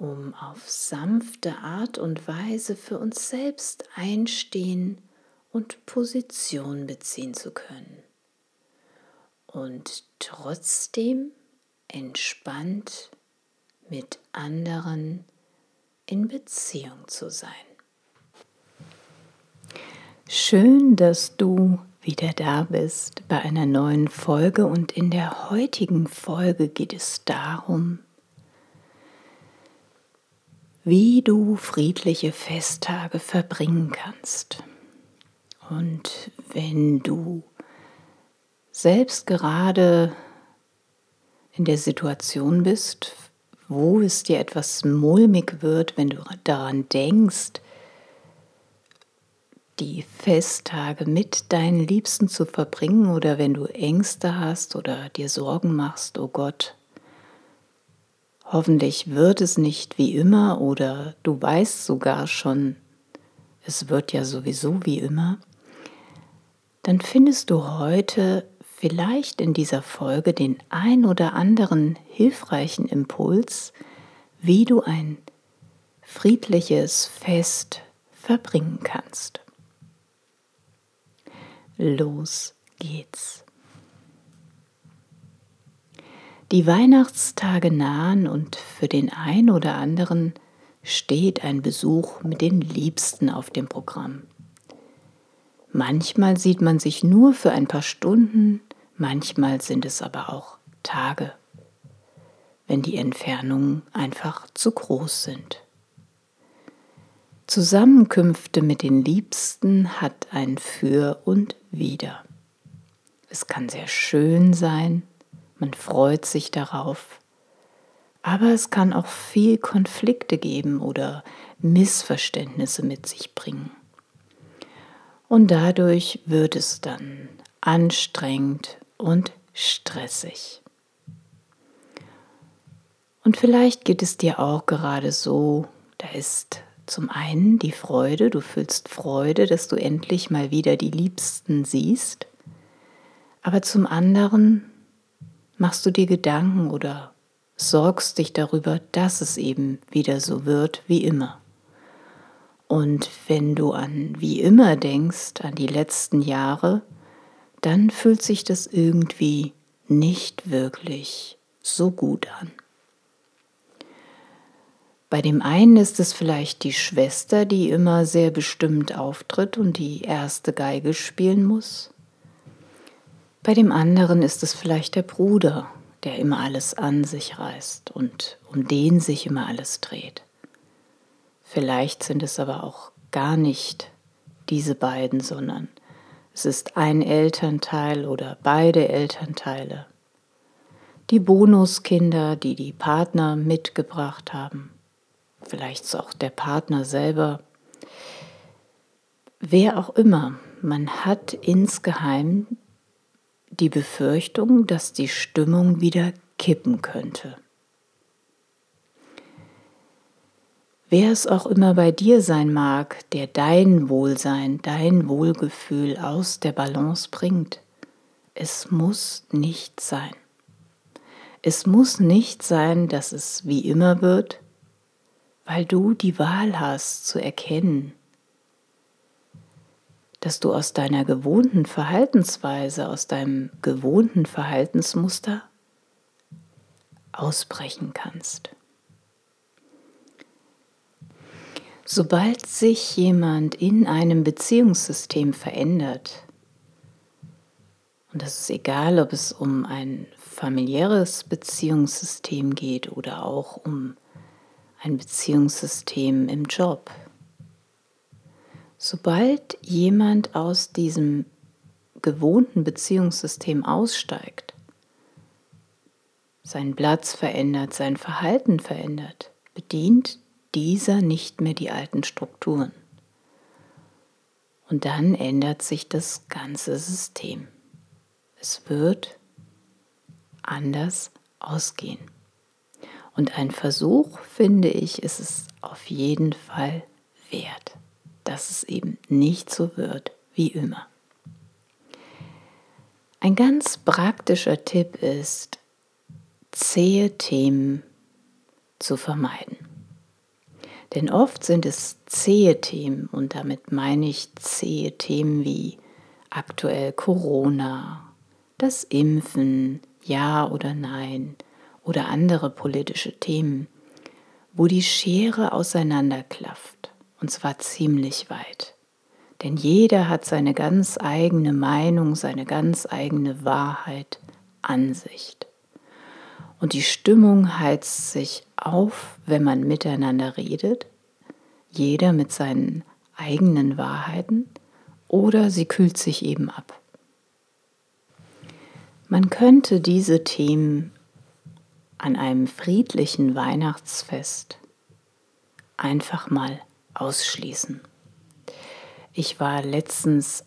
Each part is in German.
um auf sanfte Art und Weise für uns selbst einstehen und Position beziehen zu können. Und trotzdem entspannt mit anderen in Beziehung zu sein. Schön, dass du wieder da bist bei einer neuen Folge und in der heutigen Folge geht es darum, wie du friedliche Festtage verbringen kannst. Und wenn du selbst gerade in der Situation bist, wo es dir etwas mulmig wird, wenn du daran denkst, die Festtage mit deinen Liebsten zu verbringen oder wenn du Ängste hast oder dir Sorgen machst, oh Gott, Hoffentlich wird es nicht wie immer oder du weißt sogar schon, es wird ja sowieso wie immer. Dann findest du heute vielleicht in dieser Folge den ein oder anderen hilfreichen Impuls, wie du ein friedliches Fest verbringen kannst. Los geht's. Die Weihnachtstage nahen und für den einen oder anderen steht ein Besuch mit den Liebsten auf dem Programm. Manchmal sieht man sich nur für ein paar Stunden, manchmal sind es aber auch Tage, wenn die Entfernungen einfach zu groß sind. Zusammenkünfte mit den Liebsten hat ein Für und Wider. Es kann sehr schön sein, man freut sich darauf. Aber es kann auch viel Konflikte geben oder Missverständnisse mit sich bringen. Und dadurch wird es dann anstrengend und stressig. Und vielleicht geht es dir auch gerade so, da ist zum einen die Freude, du fühlst Freude, dass du endlich mal wieder die Liebsten siehst, aber zum anderen machst du dir Gedanken oder sorgst dich darüber, dass es eben wieder so wird wie immer. Und wenn du an wie immer denkst, an die letzten Jahre, dann fühlt sich das irgendwie nicht wirklich so gut an. Bei dem einen ist es vielleicht die Schwester, die immer sehr bestimmt auftritt und die erste Geige spielen muss. Bei dem anderen ist es vielleicht der Bruder, der immer alles an sich reißt und um den sich immer alles dreht. Vielleicht sind es aber auch gar nicht diese beiden, sondern es ist ein Elternteil oder beide Elternteile. Die Bonuskinder, die die Partner mitgebracht haben. Vielleicht auch der Partner selber. Wer auch immer, man hat insgeheim die Befürchtung, dass die Stimmung wieder kippen könnte. Wer es auch immer bei dir sein mag, der dein Wohlsein, dein Wohlgefühl aus der Balance bringt, es muss nicht sein. Es muss nicht sein, dass es wie immer wird, weil du die Wahl hast zu erkennen, dass du aus deiner gewohnten Verhaltensweise, aus deinem gewohnten Verhaltensmuster ausbrechen kannst. Sobald sich jemand in einem Beziehungssystem verändert, und das ist egal, ob es um ein familiäres Beziehungssystem geht oder auch um ein Beziehungssystem im Job. Sobald jemand aus diesem gewohnten Beziehungssystem aussteigt, seinen Platz verändert, sein Verhalten verändert, bedient dieser nicht mehr die alten Strukturen. Und dann ändert sich das ganze System. Es wird anders ausgehen. Und ein Versuch, finde ich, ist es auf jeden Fall wert, dass es eben nicht so wird wie immer. Ein ganz praktischer Tipp ist, zähe Themen zu vermeiden. Denn oft sind es zähe Themen und damit meine ich zähe Themen wie aktuell Corona, das Impfen, ja oder nein oder andere politische Themen, wo die Schere auseinanderklafft, und zwar ziemlich weit. Denn jeder hat seine ganz eigene Meinung, seine ganz eigene Wahrheit, Ansicht. Und die Stimmung heizt sich auf, wenn man miteinander redet, jeder mit seinen eigenen Wahrheiten, oder sie kühlt sich eben ab. Man könnte diese Themen an einem friedlichen Weihnachtsfest einfach mal ausschließen. Ich war letztens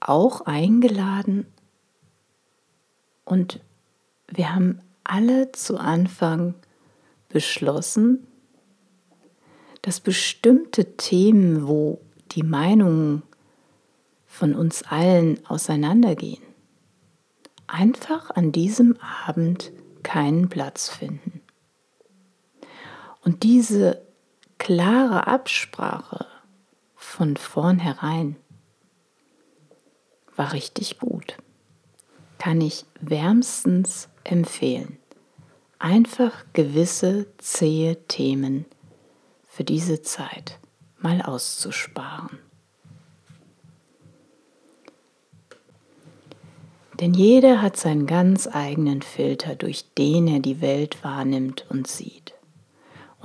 auch eingeladen und wir haben alle zu Anfang beschlossen, dass bestimmte Themen, wo die Meinungen von uns allen auseinandergehen, einfach an diesem Abend keinen Platz finden. Und diese klare Absprache von vornherein war richtig gut. Kann ich wärmstens empfehlen. Einfach gewisse zähe Themen für diese Zeit mal auszusparen. Denn jeder hat seinen ganz eigenen Filter, durch den er die Welt wahrnimmt und sieht.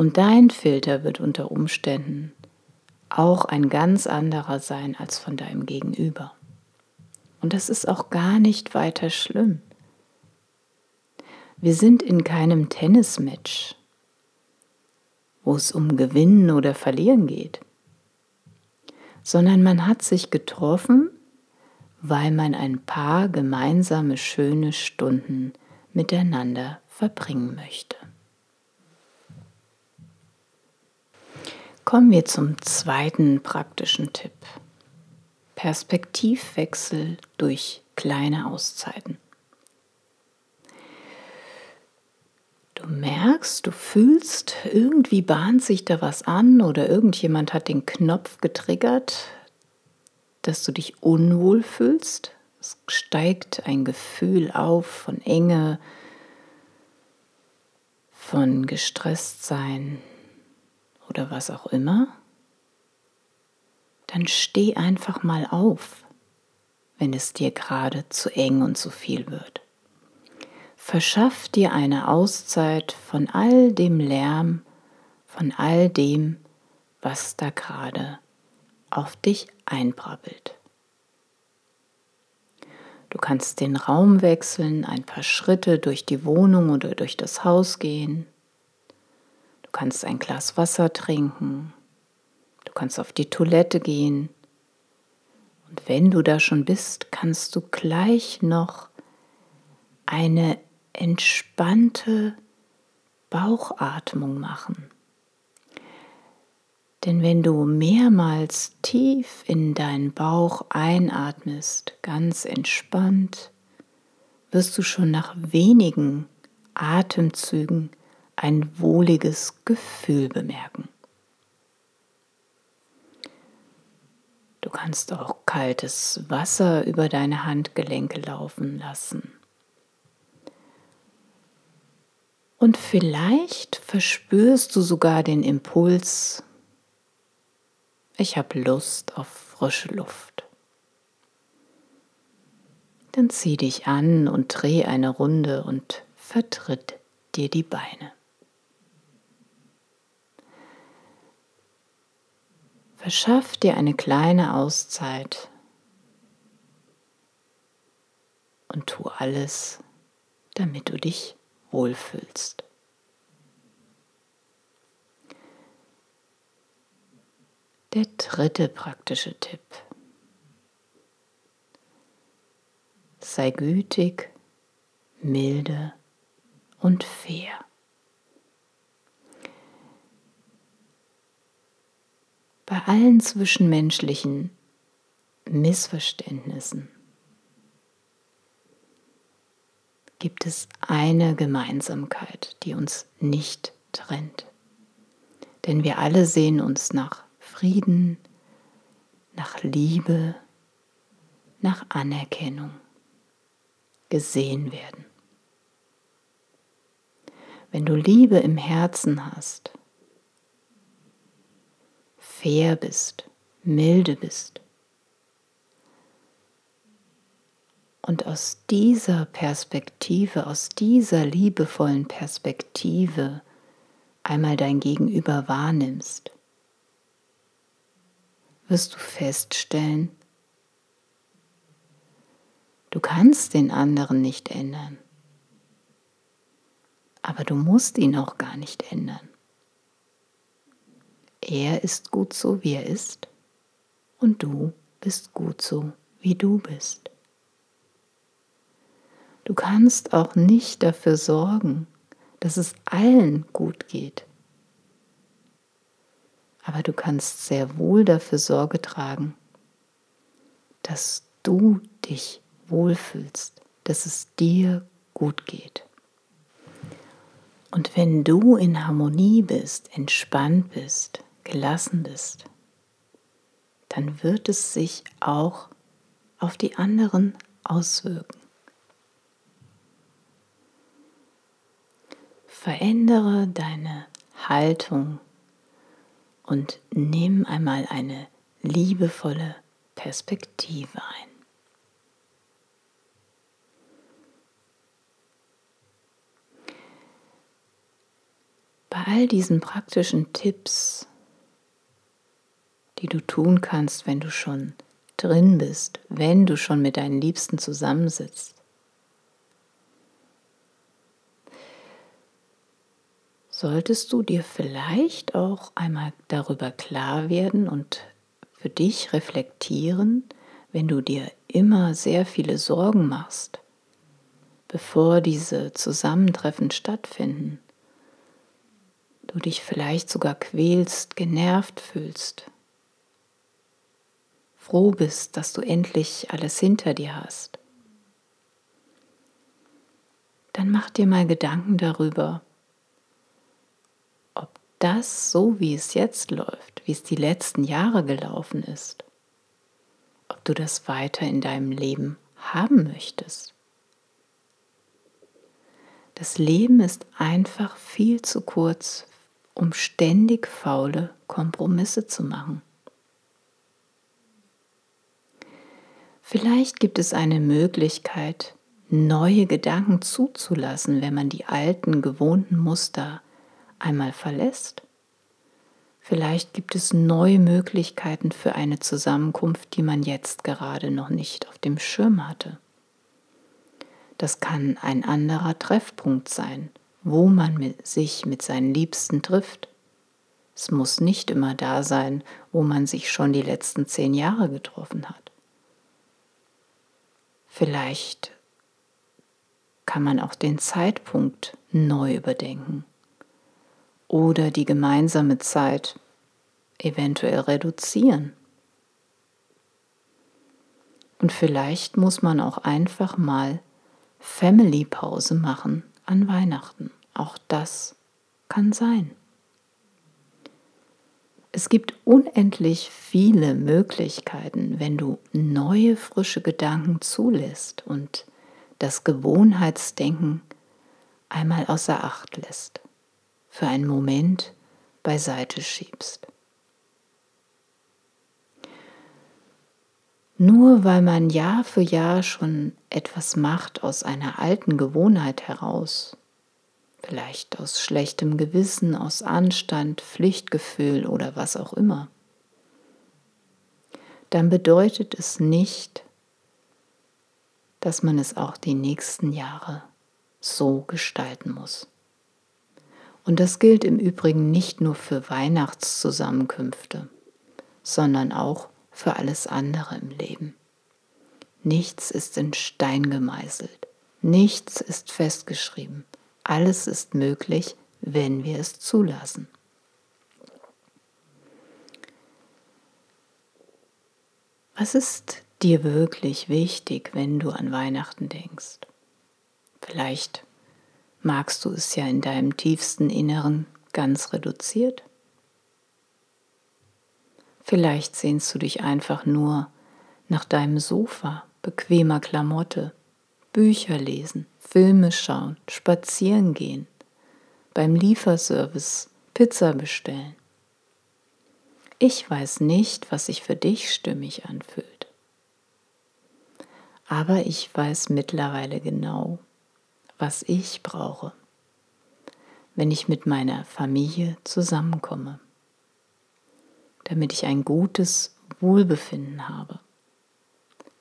Und dein Filter wird unter Umständen auch ein ganz anderer sein als von deinem Gegenüber. Und das ist auch gar nicht weiter schlimm. Wir sind in keinem Tennismatch, wo es um Gewinnen oder Verlieren geht, sondern man hat sich getroffen, weil man ein paar gemeinsame schöne Stunden miteinander verbringen möchte. Kommen wir zum zweiten praktischen Tipp. Perspektivwechsel durch kleine Auszeiten. Du merkst, du fühlst, irgendwie bahnt sich da was an oder irgendjemand hat den Knopf getriggert, dass du dich unwohl fühlst. Es steigt ein Gefühl auf von Enge, von gestresst sein oder was auch immer. Dann steh einfach mal auf, wenn es dir gerade zu eng und zu viel wird. Verschaff dir eine Auszeit von all dem Lärm, von all dem, was da gerade auf dich einbrabbelt. Du kannst den Raum wechseln, ein paar Schritte durch die Wohnung oder durch das Haus gehen. Du kannst ein Glas Wasser trinken. Du kannst auf die Toilette gehen. Und wenn du da schon bist, kannst du gleich noch eine entspannte Bauchatmung machen. Denn wenn du mehrmals tief in deinen Bauch einatmest, ganz entspannt, wirst du schon nach wenigen Atemzügen ein wohliges Gefühl bemerken. Du kannst auch kaltes Wasser über deine Handgelenke laufen lassen. Und vielleicht verspürst du sogar den Impuls, ich habe Lust auf frische Luft. Dann zieh dich an und dreh eine Runde und vertritt dir die Beine. Verschaff dir eine kleine Auszeit und tu alles, damit du dich wohlfühlst. Der dritte praktische Tipp. Sei gütig, milde und fair. Bei allen zwischenmenschlichen Missverständnissen gibt es eine Gemeinsamkeit, die uns nicht trennt. Denn wir alle sehen uns nach Frieden, nach Liebe, nach Anerkennung, gesehen werden. Wenn du Liebe im Herzen hast, fair bist, milde bist und aus dieser Perspektive, aus dieser liebevollen Perspektive einmal dein Gegenüber wahrnimmst, wirst du feststellen, du kannst den anderen nicht ändern, aber du musst ihn auch gar nicht ändern. Er ist gut so, wie er ist, und du bist gut so, wie du bist. Du kannst auch nicht dafür sorgen, dass es allen gut geht. Aber du kannst sehr wohl dafür Sorge tragen, dass du dich wohlfühlst, dass es dir gut geht. Und wenn du in Harmonie bist, entspannt bist, gelassen bist, dann wird es sich auch auf die anderen auswirken. Verändere deine Haltung und nimm einmal eine liebevolle Perspektive ein. Bei all diesen praktischen Tipps, die du tun kannst, wenn du schon drin bist, wenn du schon mit deinen Liebsten zusammensitzt, solltest du dir vielleicht auch einmal darüber klar werden und für dich reflektieren, wenn du dir immer sehr viele Sorgen machst, bevor diese Zusammentreffen stattfinden, du dich vielleicht sogar quälst, genervt fühlst, froh bist, dass du endlich alles hinter dir hast, dann mach dir mal Gedanken darüber, das so, wie es jetzt läuft, wie es die letzten Jahre gelaufen ist, ob du das weiter in deinem Leben haben möchtest. Das Leben ist einfach viel zu kurz, um ständig faule Kompromisse zu machen. Vielleicht gibt es eine Möglichkeit, neue Gedanken zuzulassen, wenn man die alten gewohnten Muster einmal verlässt. Vielleicht gibt es neue Möglichkeiten für eine Zusammenkunft, die man jetzt gerade noch nicht auf dem Schirm hatte. Das kann ein anderer Treffpunkt sein, wo man mit sich mit seinen Liebsten trifft. Es muss nicht immer da sein, wo man sich schon die letzten zehn Jahre getroffen hat. Vielleicht kann man auch den Zeitpunkt neu überdenken oder die gemeinsame Zeit eventuell reduzieren. Und vielleicht muss man auch einfach mal Family Pause machen an Weihnachten. Auch das kann sein. Es gibt unendlich viele Möglichkeiten, wenn du neue, frische Gedanken zulässt und das Gewohnheitsdenken einmal außer Acht lässt für einen Moment beiseite schiebst. Nur weil man Jahr für Jahr schon etwas macht aus einer alten Gewohnheit heraus, vielleicht aus schlechtem Gewissen, aus Anstand, Pflichtgefühl oder was auch immer, dann bedeutet es nicht, dass man es auch die nächsten Jahre so gestalten muss. Und das gilt im Übrigen nicht nur für Weihnachtszusammenkünfte, sondern auch für alles andere im Leben. Nichts ist in Stein gemeißelt, nichts ist festgeschrieben, alles ist möglich, wenn wir es zulassen. Was ist dir wirklich wichtig, wenn du an Weihnachten denkst? Vielleicht magst du es ja in deinem tiefsten Inneren ganz reduziert. Vielleicht sehnst du dich einfach nur nach deinem Sofa, bequemer Klamotte, Bücher lesen, Filme schauen, spazieren gehen, beim Lieferservice Pizza bestellen. Ich weiß nicht, was sich für dich stimmig anfühlt. Aber ich weiß mittlerweile genau, was ich brauche, wenn ich mit meiner Familie zusammenkomme damit ich ein gutes Wohlbefinden habe.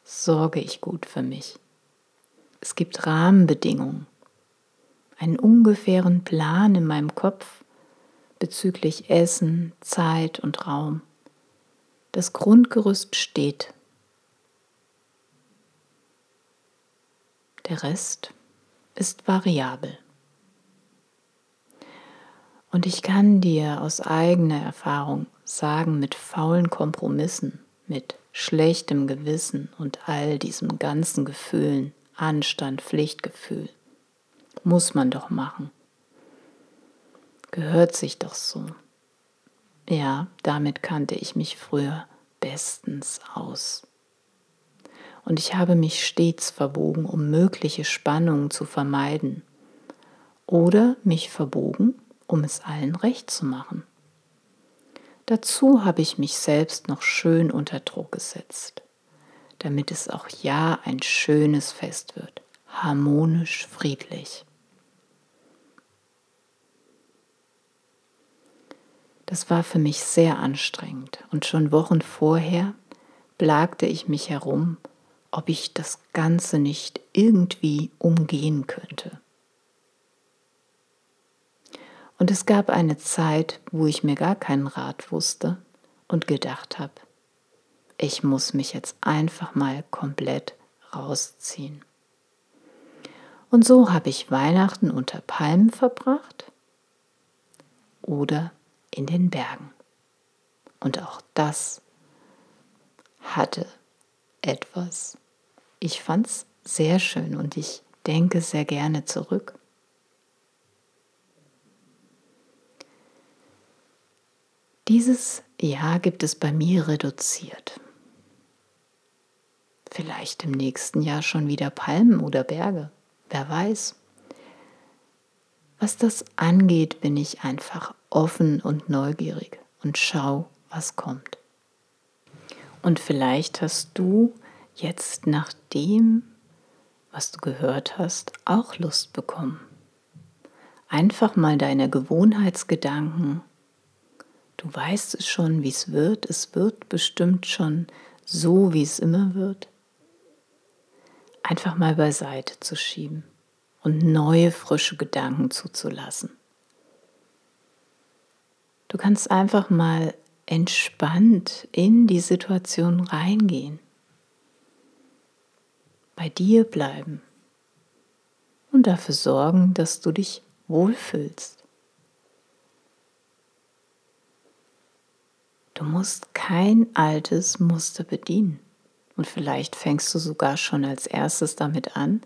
Sorge ich gut für mich. Es gibt Rahmenbedingungen, einen ungefähren Plan in meinem Kopf bezüglich Essen, Zeit und Raum. Das Grundgerüst steht. Der Rest ist variabel. Und ich kann dir aus eigener Erfahrung sagen, mit faulen Kompromissen, mit schlechtem Gewissen und all diesen ganzen Gefühlen, Anstand, Pflichtgefühl, muss man doch machen. Gehört sich doch so. Ja, damit kannte ich mich früher bestens aus. Und ich habe mich stets verbogen, um mögliche Spannungen zu vermeiden. Oder mich verbogen, um es allen recht zu machen. Dazu habe ich mich selbst noch schön unter Druck gesetzt, damit es auch ja ein schönes Fest wird, harmonisch, friedlich. Das war für mich sehr anstrengend und schon Wochen vorher plagte ich mich herum, ob ich das Ganze nicht irgendwie umgehen könnte. Und es gab eine Zeit, wo ich mir gar keinen Rat wusste und gedacht habe, ich muss mich jetzt einfach mal komplett rausziehen. Und so habe ich Weihnachten unter Palmen verbracht oder in den Bergen. Und auch das hatte etwas. Ich fand es sehr schön und ich denke sehr gerne zurück. Dieses Jahr gibt es bei mir reduziert. Vielleicht im nächsten Jahr schon wieder Palmen oder Berge, wer weiß. Was das angeht, bin ich einfach offen und neugierig und schau, was kommt. Und vielleicht hast du jetzt nach dem, was du gehört hast, auch Lust bekommen. Einfach mal deine Gewohnheitsgedanken Du weißt es schon, wie es wird. Es wird bestimmt schon so, wie es immer wird. Einfach mal beiseite zu schieben und neue, frische Gedanken zuzulassen. Du kannst einfach mal entspannt in die Situation reingehen. Bei dir bleiben und dafür sorgen, dass du dich wohlfühlst. Du musst kein altes Muster bedienen. Und vielleicht fängst du sogar schon als erstes damit an,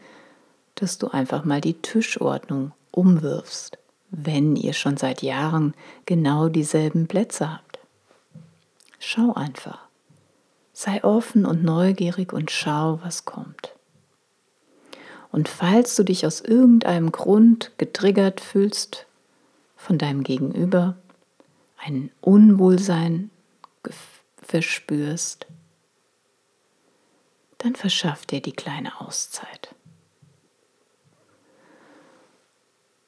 dass du einfach mal die Tischordnung umwirfst, wenn ihr schon seit Jahren genau dieselben Plätze habt. Schau einfach. Sei offen und neugierig und schau, was kommt. Und falls du dich aus irgendeinem Grund getriggert fühlst von deinem Gegenüber, ein Unwohlsein verspürst, dann verschaff dir die kleine Auszeit.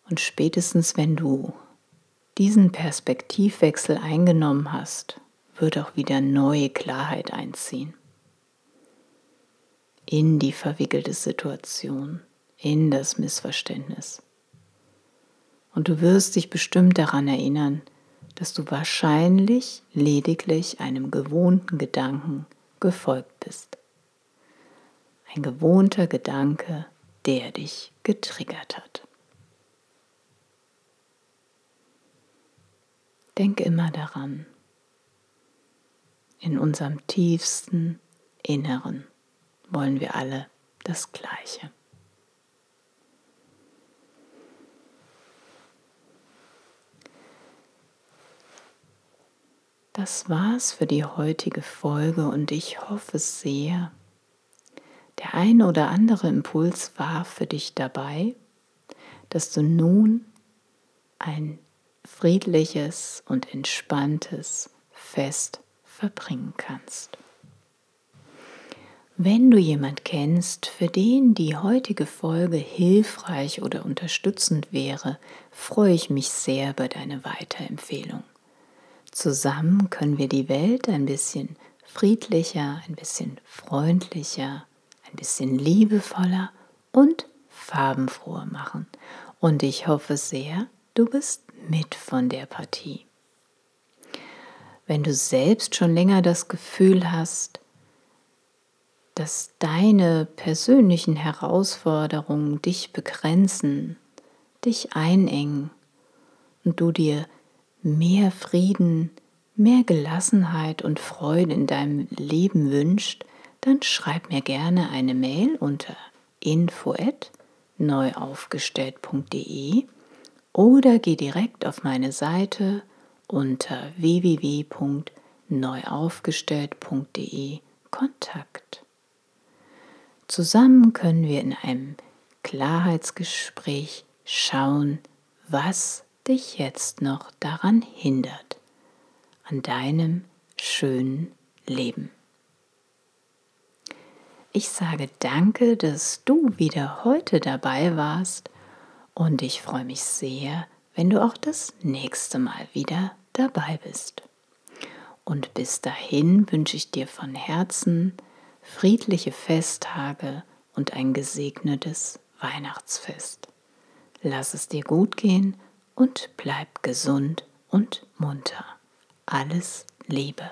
Und spätestens wenn du diesen Perspektivwechsel eingenommen hast, wird auch wieder neue Klarheit einziehen in die verwickelte Situation, in das Missverständnis. Und du wirst dich bestimmt daran erinnern, dass du wahrscheinlich lediglich einem gewohnten Gedanken gefolgt bist. Ein gewohnter Gedanke, der dich getriggert hat. Denk immer daran, in unserem tiefsten Inneren wollen wir alle das Gleiche. Das war's für die heutige Folge und ich hoffe sehr, der eine oder andere Impuls war für dich dabei, dass du nun ein friedliches und entspanntes Fest verbringen kannst. Wenn du jemand kennst, für den die heutige Folge hilfreich oder unterstützend wäre, freue ich mich sehr über deine Weiterempfehlung. Zusammen können wir die Welt ein bisschen friedlicher, ein bisschen freundlicher, ein bisschen liebevoller und farbenfroher machen. Und ich hoffe sehr, du bist mit von der Partie. Wenn du selbst schon länger das Gefühl hast, dass deine persönlichen Herausforderungen dich begrenzen, dich einengen und du dir mehr Frieden, mehr Gelassenheit und Freude in deinem Leben wünscht, dann schreib mir gerne eine Mail unter info@neuaufgestellt.de oder geh direkt auf meine Seite unter www.neuaufgestellt.de Kontakt. Zusammen können wir in einem Klarheitsgespräch schauen, was dich jetzt noch daran hindert, an deinem schönen Leben. Ich sage danke, dass du wieder heute dabei warst und ich freue mich sehr, wenn du auch das nächste Mal wieder dabei bist. Und bis dahin wünsche ich dir von Herzen, friedliche Festtage und ein gesegnetes Weihnachtsfest. Lass es dir gut gehen und bleib gesund und munter. Alles Liebe.